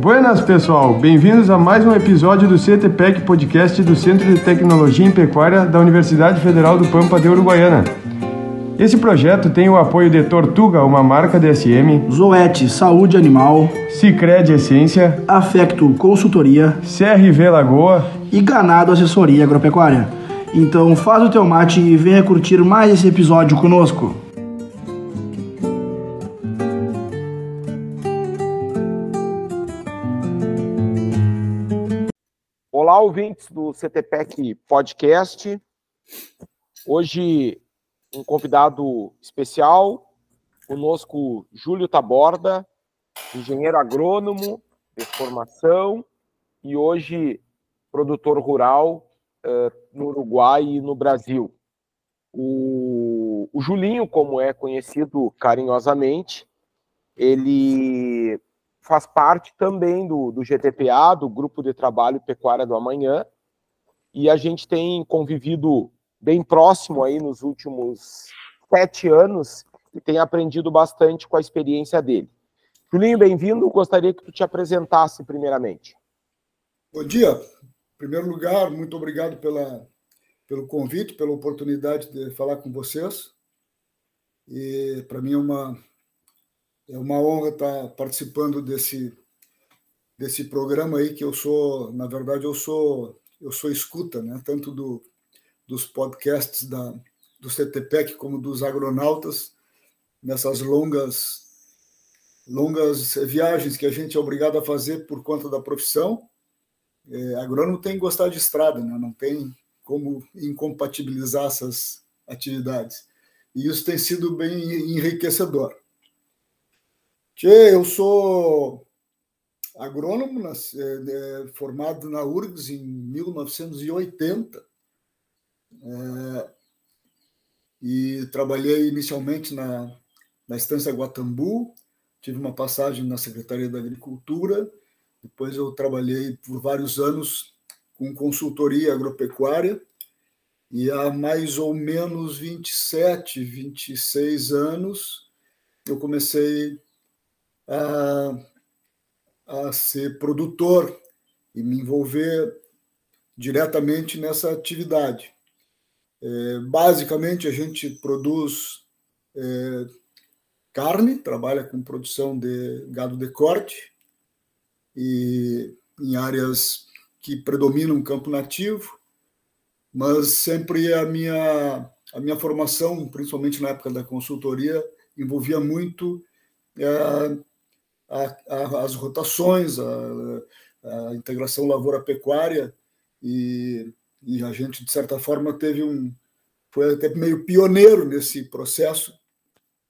Buenas, pessoal! Bem-vindos a mais um episódio do CTPEC Podcast do Centro de Tecnologia em Pecuária da Universidade Federal do Pampa de Uruguaiana. Esse projeto tem o apoio de Tortuga, uma marca DSM, Zoete Saúde Animal, Cicred Essência, Afecto Consultoria, CRV Lagoa e Ganado Assessoria Agropecuária. Então faz o teu mate e venha curtir mais esse episódio conosco. Olá, ouvintes do CTPEC Podcast. Hoje, um convidado especial, conosco Júlio Taborda, engenheiro agrônomo de formação e hoje produtor rural no Uruguai e no Brasil. O, o Julinho, como é conhecido carinhosamente, ele faz parte também do, do GTPA, do Grupo de Trabalho Pecuária do Amanhã, e a gente tem convivido bem próximo aí nos últimos sete anos e tem aprendido bastante com a experiência dele. Julinho, bem-vindo. Gostaria que tu te apresentasse primeiramente. Bom dia. Primeiro lugar, muito obrigado pela, pelo convite, pela oportunidade de falar com vocês. E para mim é uma, é uma honra estar participando desse, desse programa aí que eu sou, na verdade, eu sou eu sou escuta, né? Tanto do, dos podcasts da, do CTPEC como dos agronautas nessas longas longas viagens que a gente é obrigado a fazer por conta da profissão. É, agrônomo tem que gostar de estrada, né? não tem como incompatibilizar essas atividades. E isso tem sido bem enriquecedor. Tchê, eu sou agrônomo, é, formado na URGS em 1980. É, e trabalhei inicialmente na, na Estância Guatambu, tive uma passagem na Secretaria da Agricultura, depois eu trabalhei por vários anos com consultoria agropecuária, e há mais ou menos 27, 26 anos eu comecei a, a ser produtor e me envolver diretamente nessa atividade. É, basicamente, a gente produz é, carne, trabalha com produção de gado de corte e em áreas que predominam o campo nativo, mas sempre a minha a minha formação, principalmente na época da consultoria, envolvia muito é, a, a, as rotações, a, a integração lavoura-pecuária, e, e, a gente, de certa forma, teve um. foi até meio pioneiro nesse processo,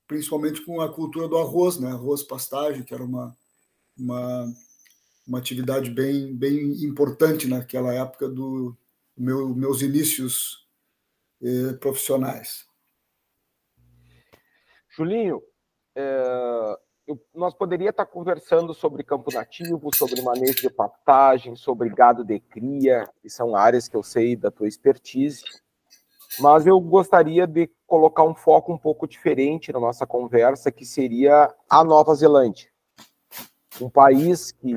principalmente com a cultura do arroz, né? arroz pastagem, que era uma, uma, uma atividade bem, bem importante naquela época do meu, meus inícios eh, profissionais. Julinho, é, eu, nós poderíamos estar conversando sobre campo nativo, sobre manejo de pastagem, sobre gado de cria, que são áreas que eu sei da tua expertise, mas eu gostaria de colocar um foco um pouco diferente na nossa conversa, que seria a Nova Zelândia. Um país que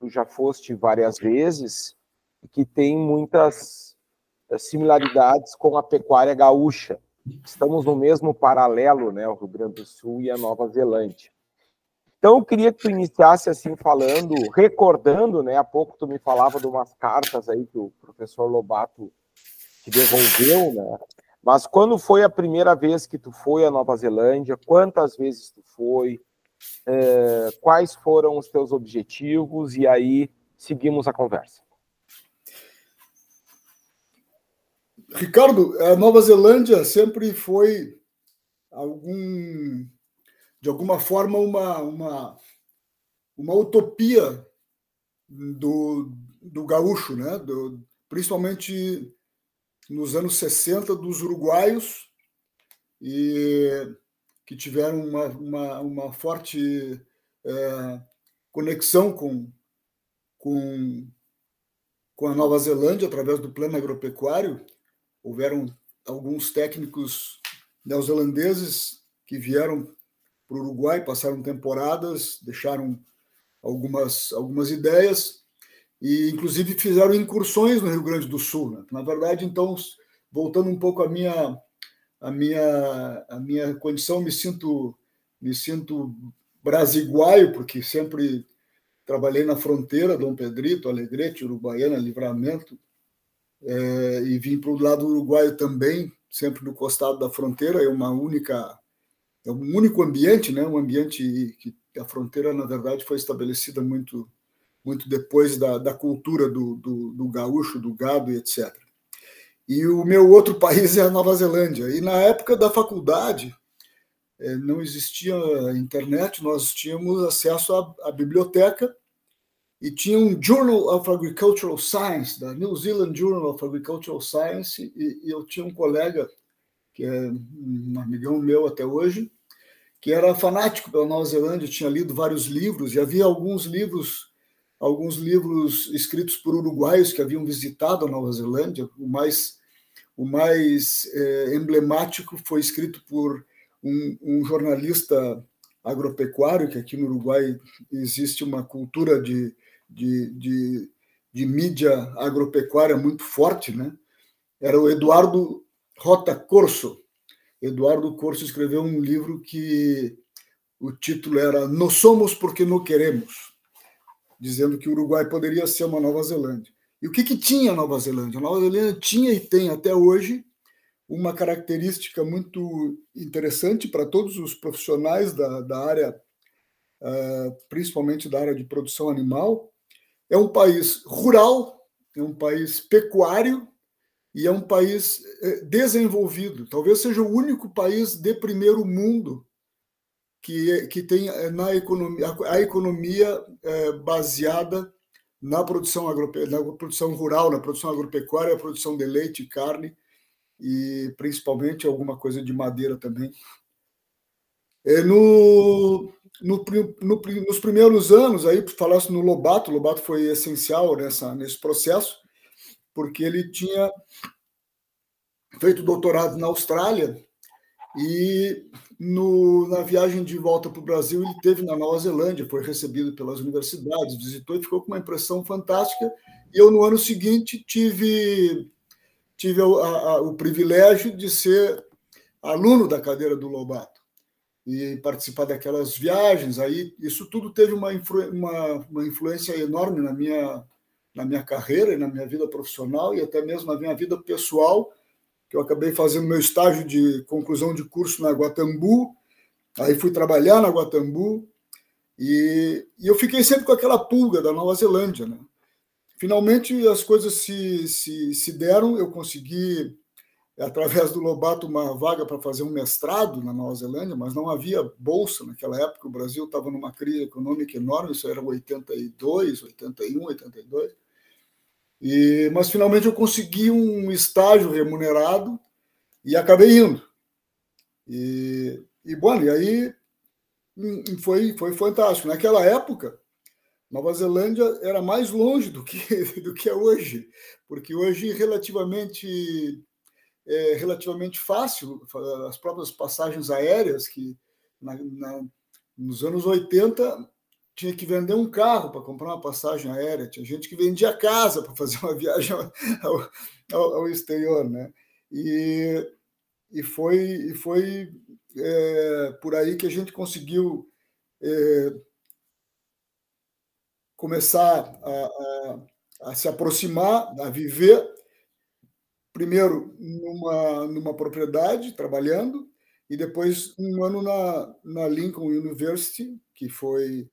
tu já foste várias vezes que tem muitas eh, similaridades com a pecuária gaúcha. Estamos no mesmo paralelo, né, o Rio Grande do Sul e a Nova Zelândia. Então, eu queria que tu iniciasse assim falando, recordando, né? Há pouco tu me falava de umas cartas aí que o professor Lobato te devolveu, né? Mas quando foi a primeira vez que tu foi à Nova Zelândia? Quantas vezes tu foi? É, quais foram os teus objetivos? E aí seguimos a conversa. Ricardo, a Nova Zelândia sempre foi algum de alguma forma, uma, uma, uma utopia do, do gaúcho, né? Do, principalmente nos anos 60, dos uruguaios, e que tiveram uma, uma, uma forte é, conexão com, com, com a Nova Zelândia através do plano agropecuário, houveram alguns técnicos neozelandeses que vieram para o Uruguai, passaram temporadas, deixaram algumas, algumas ideias e, inclusive, fizeram incursões no Rio Grande do Sul. Né? Na verdade, então, voltando um pouco à minha, à minha, à minha condição, me sinto, me sinto brasiguaio, porque sempre trabalhei na fronteira, Dom Pedrito, Alegrete, Uruguaiana, Livramento, é, e vim para o lado uruguaio também, sempre no costado da fronteira, é uma única, é um único ambiente, né? um ambiente que a fronteira, na verdade, foi estabelecida muito muito depois da, da cultura do, do, do gaúcho, do gado e etc. E o meu outro país é a Nova Zelândia. E na época da faculdade, é, não existia internet, nós tínhamos acesso à, à, biblioteca e tinha um Journal of Agricultural Science, da New Zealand Journal of Agricultural Science, e, e eu tinha um colega, que é um amigão meu até hoje, que era fanático pela Nova Zelândia, tinha lido vários livros, e havia alguns livros alguns livros escritos por uruguaios que haviam visitado a Nova Zelândia. O mais, o mais é, emblemático foi escrito por um, um, jornalista agropecuário, que aqui no Uruguai existe uma cultura de, de, de, de mídia agropecuária muito forte, né? Era o Eduardo Rota Corso. Eduardo Corso escreveu um livro que o título era Nós somos porque não queremos dizendo que o Uruguai poderia ser uma Nova Zelândia. E o que, que tinha a Nova Zelândia? A Nova Zelândia tinha e tem até hoje uma característica muito interessante para todos os profissionais da, da área, uh, principalmente da área de produção animal. É um país rural, é um país pecuário e é um país eh, desenvolvido. Talvez seja o único país de primeiro mundo que, que tem eh, na economia, a economia é, baseada na produção, agrope, na produção rural, na produção agropecuária, a produção de leite carne, e principalmente alguma coisa de madeira também. É, no, no, no, nos primeiros anos, aí falasse no Lobato, Lobato foi essencial nessa, nesse processo, porque ele tinha feito doutorado na Austrália e no, na viagem de volta para o Brasil, ele teve na Nova Zelândia, foi recebido pelas universidades, visitou e ficou com uma impressão fantástica. E eu, no ano seguinte, tive, tive a, a, o privilégio de ser aluno da cadeira do Lobato e participar daquelas viagens. Aí, isso tudo teve uma, influ, uma, uma influência enorme na minha, na minha carreira e na minha vida profissional e até mesmo na minha vida pessoal que eu acabei fazendo meu estágio de conclusão de curso na Guatambu, aí fui trabalhar na Guatambu, e, e eu fiquei sempre com aquela pulga da Nova Zelândia. Né? Finalmente as coisas se, se, se deram, eu consegui, através do Lobato, uma vaga para fazer um mestrado na Nova Zelândia, mas não havia bolsa naquela época, o Brasil estava numa crise econômica enorme, isso era 82, 81, 82. E, mas finalmente eu consegui um estágio remunerado e acabei indo. E, e e aí hum, foi, foi fantástico. Naquela época, Nova Zelândia era mais longe do que, do que é hoje, porque hoje relativamente é relativamente fácil as próprias passagens aéreas que na, na, nos anos 80 tinha que vender um carro para comprar uma passagem aérea, tinha gente que vendia casa para fazer uma viagem ao, ao, ao, exterior, né? E, e foi, e foi é, por aí que a gente conseguiu é, começar a, a, a, se aproximar, a viver, primeiro numa, numa propriedade, trabalhando, e depois um ano na, na Lincoln University, que foi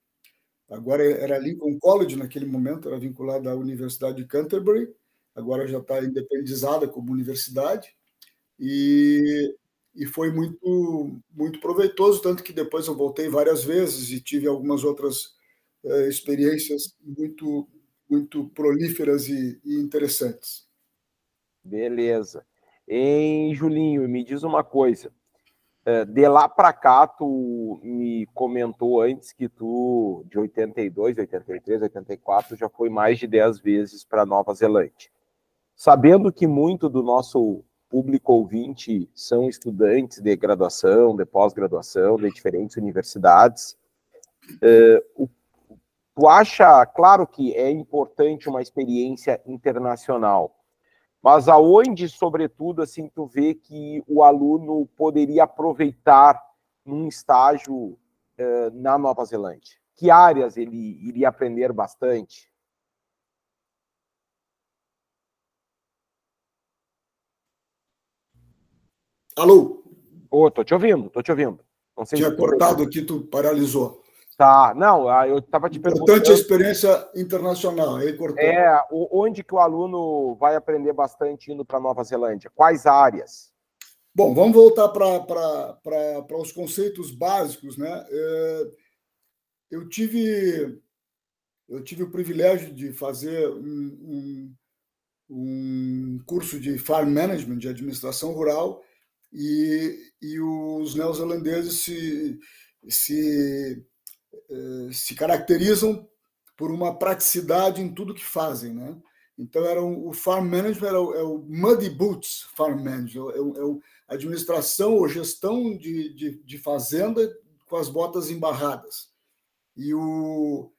Agora era Lincoln College naquele momento, era vinculada à Universidade de Canterbury, agora já está independizada como universidade, e, e foi muito, muito proveitoso, tanto que depois eu voltei várias vezes e tive algumas outras eh, experiências muito, muito prolíferas e, e interessantes. Beleza. Em Julinho, me diz uma coisa. É, de lá para cá, tu me comentou antes que tu, de 82, 83, 84, já foi mais de 10 vezes para Nova Zelândia. Sabendo que muito do nosso público ouvinte são estudantes de graduação, de pós-graduação, de diferentes universidades. Uh, tu acha, claro que é importante uma experiência internacional, mas aonde, sobretudo, assim, tu vê que o aluno poderia aproveitar num estágio uh, na Nova Zelândia? Que áreas ele iria aprender bastante? Alô? Ô, oh, tô te ouvindo, tô te ouvindo. Não sei Tinha cortado aqui, tu paralisou. Tá, não, ah, eu estava te perguntando. Importante a experiência internacional, aí cortou. É, onde que o aluno vai aprender bastante indo para Nova Zelândia? Quais áreas? Bom, vamos voltar para os conceitos básicos, né? É, eu tive eu tive o privilégio de fazer um, um, um curso de farm management, de administração rural, e, e os neozelandeses se, se, se caracterizam por uma praticidade em tudo que fazem, né? Então era o farm management era o, é o muddy boots farm management, é, é o administração ou gestão de, de, de, fazenda com as botas embarradas. E o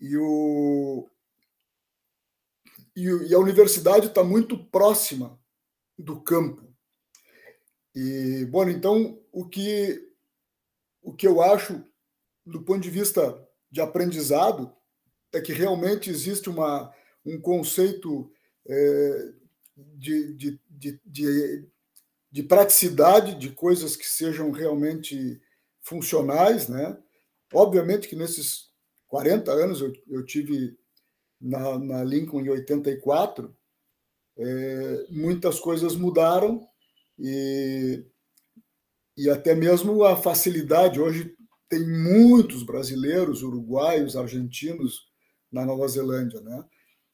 e o e, a universidade está muito próxima do campo. E, bom, então, o que, o que eu acho, do ponto de vista de aprendizado, é que realmente existe uma, um conceito é, de, de, de, de, de praticidade, de coisas que sejam realmente funcionais, né? Obviamente que nesses 40 anos eu, eu tive na, na Lincoln em 84, é, muitas coisas mudaram e, e até mesmo a facilidade. Hoje tem muitos brasileiros, uruguaios, argentinos na Nova Zelândia, né?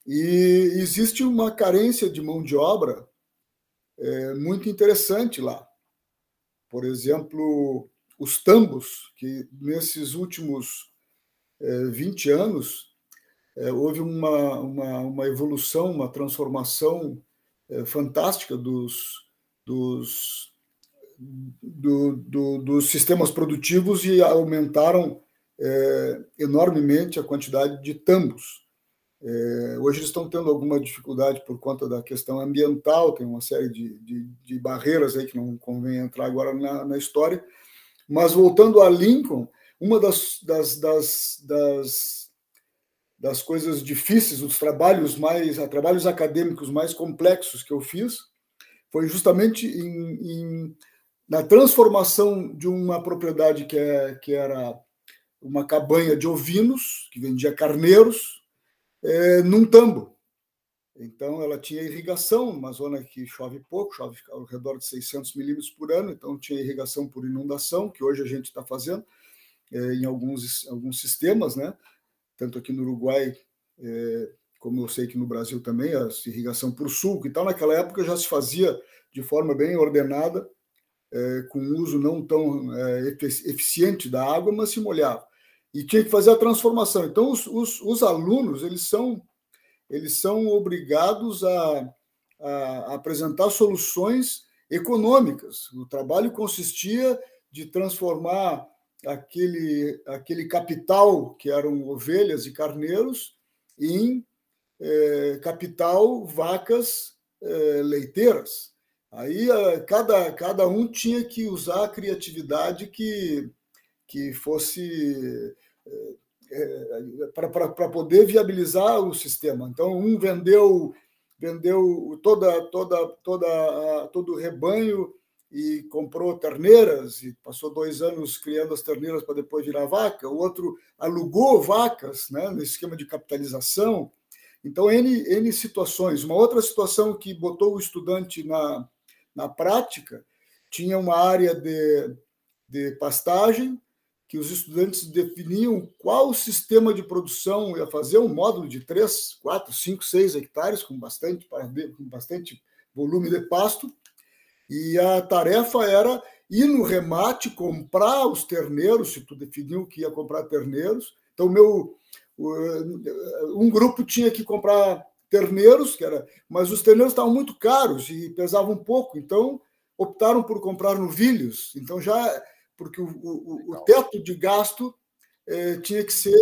E existe uma carência de mão de obra é, muito interessante lá. Por exemplo, os tambos, que nesses últimos é, 20 anos é, houve uma, uma, uma, evolução, uma transformação é, fantástica dos, dos, do, do, dos sistemas produtivos e aumentaram é, enormemente a quantidade de tambos. É, hoje eles estão tendo alguma dificuldade por conta da questão ambiental, tem uma série de, de, de barreiras aí que não convém entrar agora na, na, história. Mas voltando a Lincoln, uma das, das, das, das, das coisas difíceis, os trabalhos mais, trabalhos acadêmicos mais complexos que eu fiz, foi justamente em, em, na transformação de uma propriedade que, é, que era uma cabanha de ovinos, que vendia carneiros, é, num tambo. Então, ela tinha irrigação, uma zona que chove pouco, chove ao redor de 600 milímetros por ano, então tinha irrigação por inundação, que hoje a gente está fazendo é, em alguns, alguns sistemas, né? tanto aqui no Uruguai é, como eu sei que no Brasil também, a irrigação por sulco e tal, naquela época já se fazia de forma bem ordenada, é, com uso não tão é, eficiente da água, mas se molhava. E tinha que fazer a transformação. Então, os, os, os alunos, eles são, eles são obrigados a, a apresentar soluções econômicas. O trabalho consistia de transformar aquele, aquele capital, que eram ovelhas e carneiros, em é, capital vacas é, leiteiras. Aí é, cada, cada um tinha que usar a criatividade que, que fosse é, para poder viabilizar o sistema. Então, um vendeu vendeu toda, toda, toda, todo o rebanho e comprou terneiras e passou dois anos criando as terneiras para depois virar vaca. O outro alugou vacas, né, nesse esquema de capitalização. Então, N, N situações. Uma outra situação que botou o estudante na, na prática tinha uma área de, de pastagem, que os estudantes definiam qual sistema de produção ia fazer, um módulo de 3, 4, 5, 6 hectares, com bastante, com bastante volume de pasto, e a tarefa era ir no remate, comprar os terneiros, se tu definiu que ia comprar terneiros. Então, meu, um grupo tinha que comprar terneiros, que era, mas os terneiros estavam muito caros e pesavam pouco, então optaram por comprar novilhos. Então já porque o, o, o teto de gasto eh, tinha que ser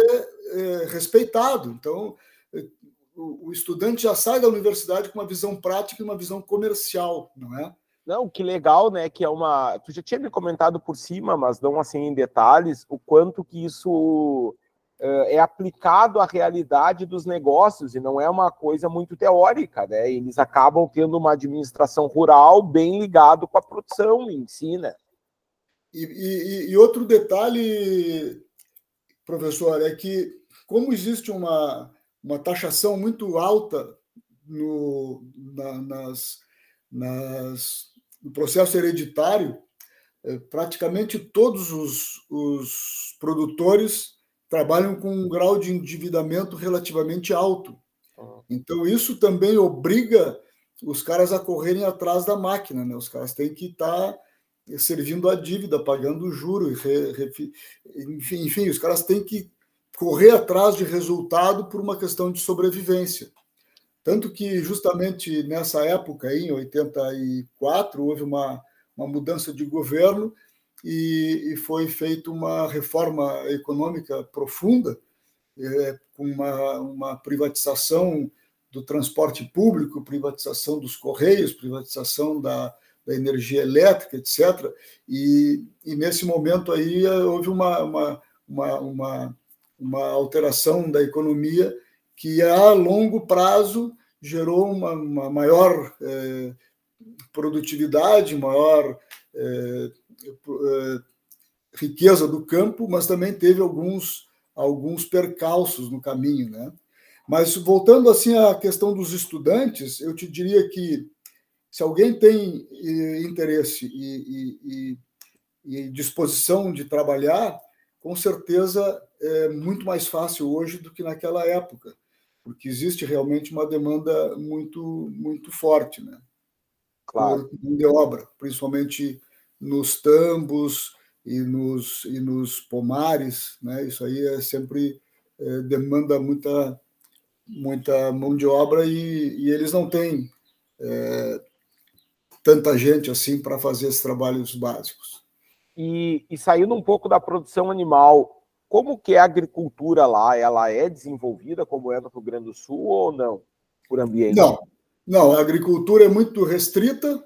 eh, respeitado. Então eh, o, o, estudante já sai da universidade com uma visão prática e uma visão comercial, não é? Não, que legal, né? Que é uma. Tu já tinha me comentado por cima, mas não assim em detalhes, o quanto que isso é aplicado à realidade dos negócios e não é uma coisa muito teórica, né? Eles acabam tendo uma administração rural bem ligado com a produção em si, né? E, e, e outro detalhe, professor, é que como existe uma, uma taxação muito alta no, na, nas, nas, no processo hereditário, é, praticamente todos os, os produtores trabalham com um grau de endividamento relativamente alto. Então, isso também obriga os caras a correrem atrás da máquina, né? Os caras têm que estar tá servindo a dívida, pagando o juro, enfim, enfim, os caras têm que correr atrás de resultado por uma questão de sobrevivência. Tanto que, justamente nessa época, em 84, houve uma, uma mudança de governo e, e foi feita uma reforma econômica profunda, é, com uma, uma privatização do transporte público, privatização dos correios, privatização da, da energia elétrica, etc. E, e, nesse momento aí houve uma, uma, uma, uma, uma alteração da economia que a longo prazo gerou uma, uma maior é, produtividade, maior é, é, riqueza do campo, mas também teve alguns, alguns percalços no caminho. Né? Mas voltando assim à questão dos estudantes, eu te diria que se alguém tem interesse e, e, e, disposição de trabalhar, com certeza é muito mais fácil hoje do que naquela época, porque existe realmente uma demanda muito muito forte, né? Claro. Por mão de obra, principalmente nos tambos e nos, e nos pomares, né? Isso aí é sempre é, demanda muita muita mão de obra e, e eles não têm é, tanta gente assim para fazer esses trabalhos básicos. E, e saindo um pouco da produção animal, como que é a agricultura lá? Ela é desenvolvida como é no Rio Grande do Sul ou não? Por ambiente? Não, não. A agricultura é muito restrita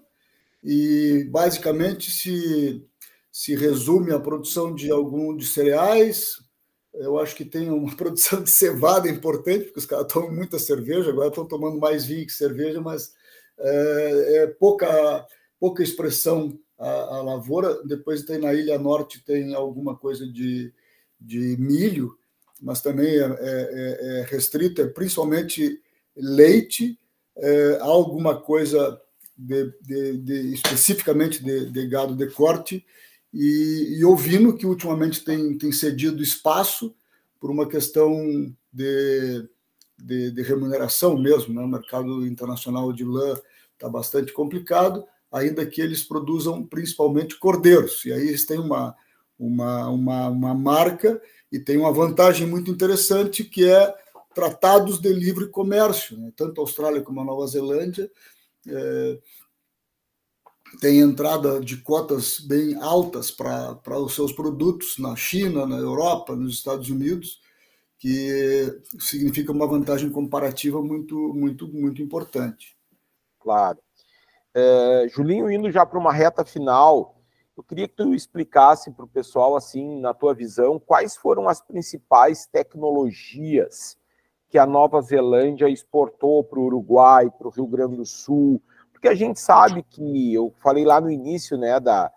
e basicamente se, se resume à produção de algum de cereais. Eu acho que tem uma produção de cevada importante, porque os caras tomam muita cerveja, agora estão tomando mais vinho que cerveja, mas é, é pouca, pouca expressão a, a, lavoura. Depois tem na Ilha Norte tem alguma coisa de, de milho, mas também é, é, é restrito, é principalmente leite, é, alguma coisa de, de, de, especificamente de, gado de corte, e, e que ultimamente tem, tem cedido espaço por uma questão de remuneração mesmo. Né? O mercado internacional de lã está bastante complicado, ainda que eles produzam principalmente cordeiros. E aí eles têm uma, uma, uma, uma marca e tem uma vantagem muito interessante que é tratados de livre comércio. Né? Tanto a Austrália como a Nova Zelândia é, tem entrada de cotas bem altas para os seus produtos na China, na Europa, nos Estados Unidos, que significa uma vantagem comparativa muito, muito, muito importante. Claro. É, Julinho, indo já para uma reta final, eu queria que tu explicasse para o pessoal, assim, na tua visão, quais foram as principais tecnologias que a Nova Zelândia exportou para o Uruguai, para o Rio Grande do Sul, porque a gente sabe que, eu falei lá no início, né, da,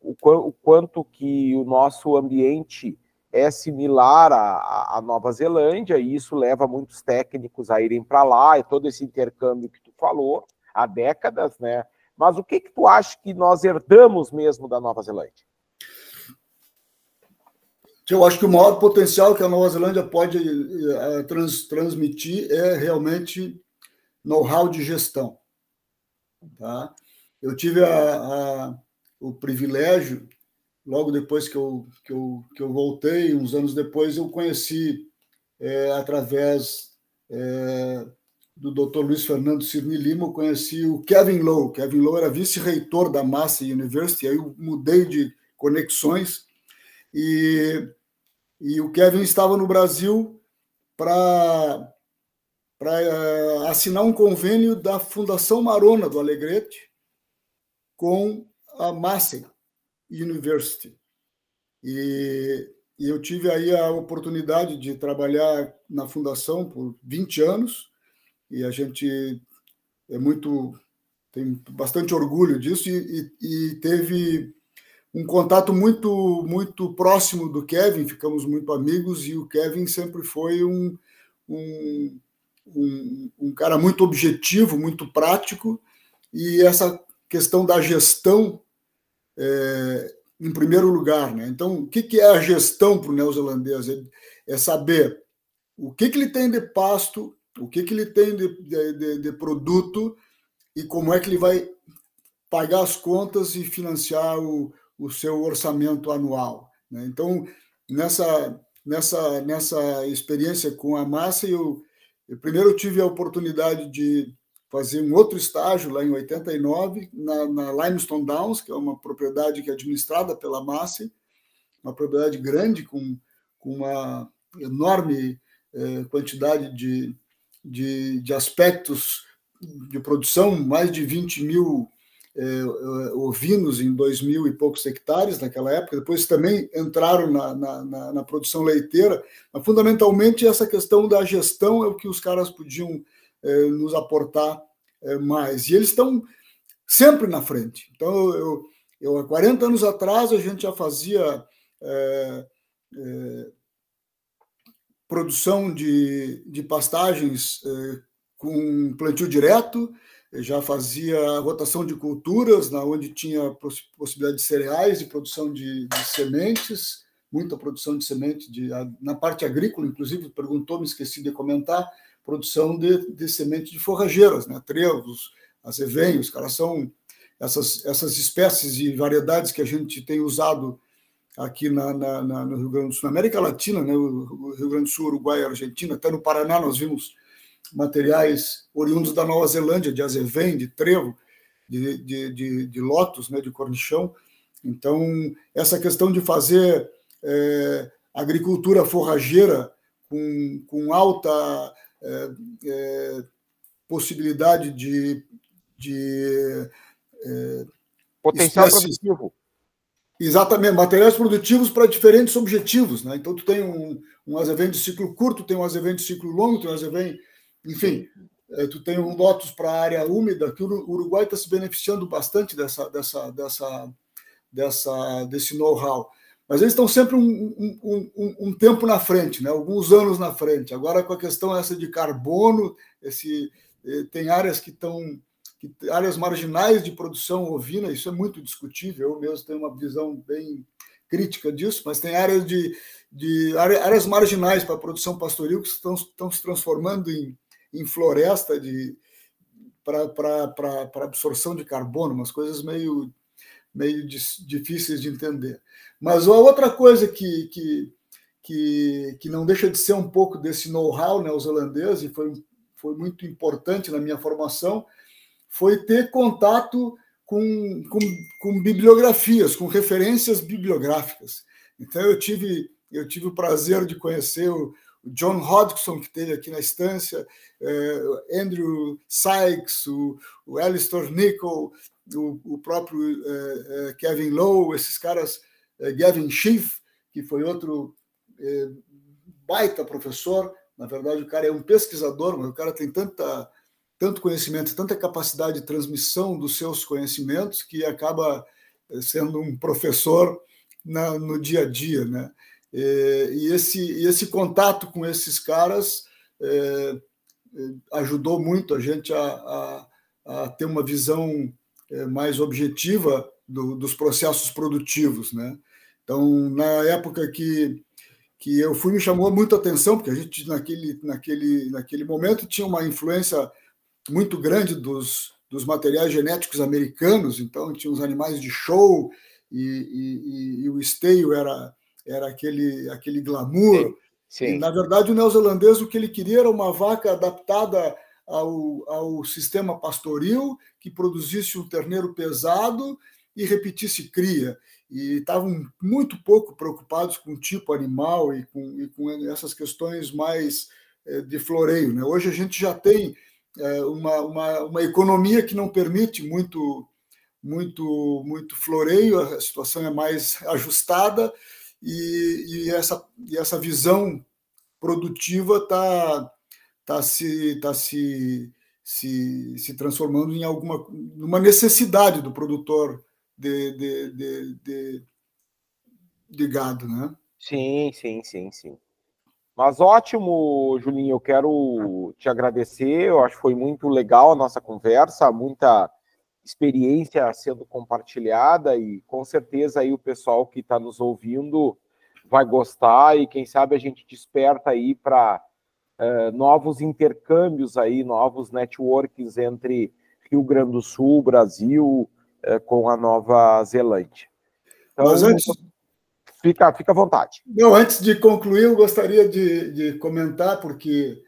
o, o quanto que o nosso ambiente é similar à, à, Nova Zelândia, e isso leva muitos técnicos a irem para lá, e todo esse intercâmbio que tu falou, há décadas, né? Mas o que que tu acha que nós herdamos mesmo da Nova Zelândia? Eu acho que o maior potencial que a Nova Zelândia pode uh, trans, transmitir é realmente know-how de gestão. Tá? Eu tive a, a, o privilégio, logo depois que eu, que, eu, que eu voltei, uns anos depois, eu conheci é, através é, do Dr. Luiz Fernando Cirne Lima, eu conheci o Kevin Lowe. Kevin Lowe era vice-reitor da Massey University, aí eu mudei de conexões e, e o Kevin estava no Brasil para uh, assinar um convênio da Fundação Marona do Alegrete com a Massey University. E, e, eu tive aí a oportunidade de trabalhar na fundação por 20 anos e a gente é muito tem bastante orgulho disso e, e, e teve um contato muito muito próximo do Kevin, ficamos muito amigos e o Kevin sempre foi um, um, um, um cara muito objetivo, muito prático e essa questão da gestão é, em primeiro lugar. Né? Então, o que, é a gestão para o neozelandês? É, é, saber o que, que ele tem de pasto, o que, que ele tem de, de, de produto e como é que ele vai pagar as contas e financiar o, o seu orçamento anual. Né? Então, nessa, nessa, nessa experiência com a massa, eu, eu primeiro tive a oportunidade de fazer um outro estágio lá em 89, na, na Limestone Downs, que é uma propriedade que é administrada pela Massey, uma propriedade grande, com, com uma enorme eh, quantidade de, de, de, aspectos de produção, mais de 20 mil ovinos em dois mil e poucos hectares naquela época, depois também entraram na, na, na, na produção leiteira, mas fundamentalmente essa questão da gestão é o que os caras podiam é, nos aportar mais. E eles estão sempre na frente. Então, eu, eu, há 40 anos atrás, a gente já fazia produção de, de pastagens com plantio direto, já fazia rotação de culturas, na onde tinha possibilidade de cereais e produção de, de sementes, muita produção de semente de, na parte agrícola, inclusive, perguntou, me esqueci de comentar, produção de, de semente de forrageiras, né? trevos, azevenhos, caras são essas, essas espécies e variedades que a gente tem usado aqui na, na, na, no Rio Grande do Sul, na América Latina, né? o Rio Grande do Sul, Uruguai, Argentina, até no Paraná nós vimos materiais oriundos da Nova Zelândia, de azevém, de trevo, de, de, de, de lótus, né? de cornichão. Então, essa questão de fazer é, agricultura forrageira com, com alta é, é, possibilidade de, de é, potencial espécies, produtivo. Exatamente, materiais produtivos para diferentes objetivos. Né? Então, tu tem um, um azevém de ciclo curto, tem um azevém de ciclo longo, tem um azevém. Enfim, é, tu tem um lotus para a área úmida, que o Uruguai está se beneficiando bastante dessa, dessa, dessa, dessa, desse know-how mas eles estão sempre um, um, um, um, tempo na frente, né? alguns anos na frente. Agora, com a questão essa de carbono, esse, eh, tem áreas que estão. áreas marginais de produção ovina, isso é muito discutível. Eu mesmo tenho uma visão bem crítica disso, mas tem áreas de, de áreas marginais para a produção pastoril que estão, estão se transformando em, em floresta de para absorção de carbono, umas coisas meio meio difíceis de entender. Mas a outra coisa que, que, que, que não deixa de ser um pouco desse know-how neozelandês, e foi, foi muito importante na minha formação, foi ter contato com, com, com bibliografias, com referências bibliográficas. Então, eu tive, eu tive o prazer de conhecer o, John Hodgson, que teve aqui na estância, eh, Andrew Sykes, o, o Alistair Nichol, o, o próprio é, é, Kevin Lowe, esses caras, é, Gavin Schiff, que foi outro baita professor, na verdade o cara é um pesquisador, mas o cara tem tanta, tanto conhecimento, tanta capacidade de transmissão dos seus conhecimentos que acaba sendo um professor na, no dia a dia, né? É, e esse, e esse contato com esses caras ajudou muito a gente a, a, a ter uma visão é, mais objetiva do, dos processos produtivos, né? Então, na época que que eu fui me chamou muito a atenção porque a gente naquele naquele naquele momento tinha uma influência muito grande dos, dos materiais genéticos americanos, então tinha os animais de show e, e, e o esteio era era aquele aquele glamour. Sim, sim. E, na verdade, o neozelandês o que ele queria era uma vaca adaptada ao, ao sistema pastoril, que produzisse um terneiro pesado e repetisse cria. E estavam muito pouco preocupados com o tipo animal e com, e com essas questões mais é, de floreio. Né? Hoje a gente já tem é, uma, uma, uma economia que não permite muito muito muito floreio, a situação é mais ajustada e, e essa, e essa visão produtiva está tá se, tá se, se, se transformando em alguma numa necessidade do produtor de, de, de, de, de gado, né? Sim, sim, sim, sim. Mas ótimo, Julinho, eu quero te agradecer. Eu acho que foi muito legal a nossa conversa, muita experiência sendo compartilhada e com certeza aí o pessoal que está nos ouvindo vai gostar e quem sabe a gente desperta aí para uh, eh, novos intercâmbios aí, novos networks entre Rio Grande do Sul, Brasil, uh, com a Nova Zelândia. Então, Mas antes... fica, fica à vontade. Não, antes de concluir, eu gostaria de, de comentar, porque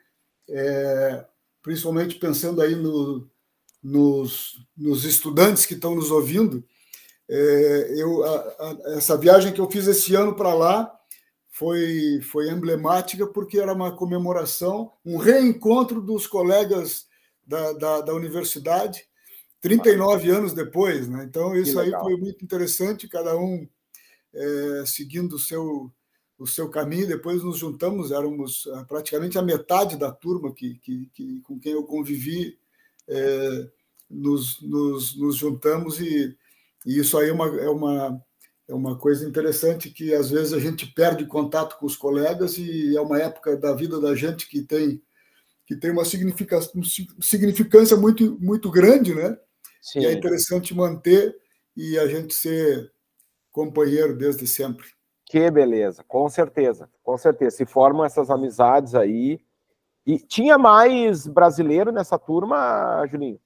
é, principalmente pensando aí no, nos, nos estudantes que estão nos ouvindo. É, eu, a, a, essa viagem que eu fiz esse ano para lá foi, foi emblemática porque era uma comemoração, um reencontro dos colegas da, da, da universidade, 39 anos depois. Né? Então, isso aí foi muito interessante, cada um é, seguindo o seu, o seu caminho. Depois nos juntamos, éramos é, praticamente a metade da turma que, que, que com quem eu convivi é, nos, nos, nos, juntamos e, e, isso aí é uma, é, uma, é uma coisa interessante que às vezes a gente perde contato com os colegas e é uma época da vida da gente que tem que tem uma significância muito muito grande, né? Sim. E é interessante manter e a gente ser companheiro desde sempre. Que beleza, com certeza, com certeza. Se formam essas amizades aí e tinha mais brasileiro nessa turma, Julinho?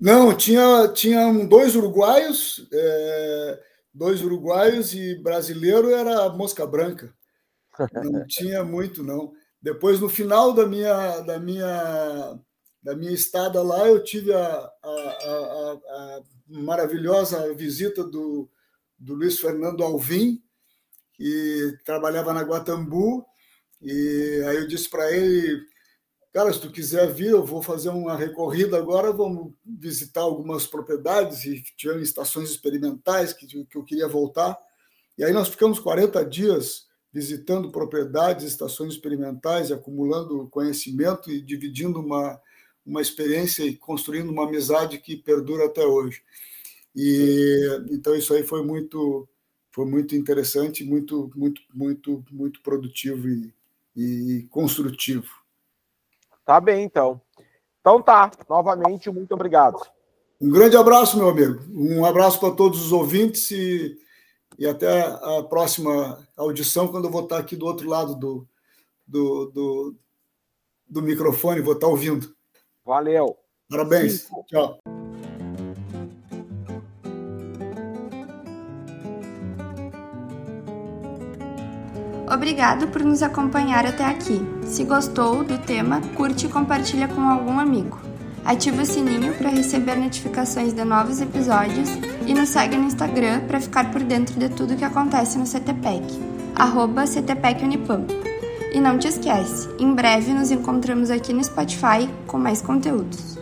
Não, tinha, tinha dois uruguaios, é, dois uruguaios e brasileiro era mosca branca. Não tinha muito, não. Depois, no final da minha, da minha, da minha estada lá, eu tive a, a, a, a maravilhosa visita do, do Luiz Fernando Alvim, que trabalhava na Guatambu, e aí eu disse para ele cara, se tu quiser vir, eu vou fazer uma recorrida agora, vamos visitar algumas propriedades e tinham estações experimentais que, que eu queria voltar. E aí nós ficamos 40 dias visitando propriedades, estações experimentais, acumulando conhecimento e dividindo uma, uma experiência e construindo uma amizade que perdura até hoje. E então isso aí foi muito foi muito interessante, muito muito muito muito produtivo e, e construtivo. Tá bem, então. Então tá, novamente, muito obrigado. Um grande abraço, meu amigo. Um abraço para todos os ouvintes e, e até a próxima audição, quando eu vou estar aqui do outro lado do, do, do, do microfone, vou estar ouvindo. Valeu. Parabéns. Sim. Tchau. Obrigado por nos acompanhar até aqui. Se gostou do tema, curte e compartilha com algum amigo. Ative o sininho para receber notificações de novos episódios e nos segue no Instagram para ficar por dentro de tudo que acontece no CTPEC, arroba CTPEC. E não te esquece, em breve nos encontramos aqui no Spotify com mais conteúdos.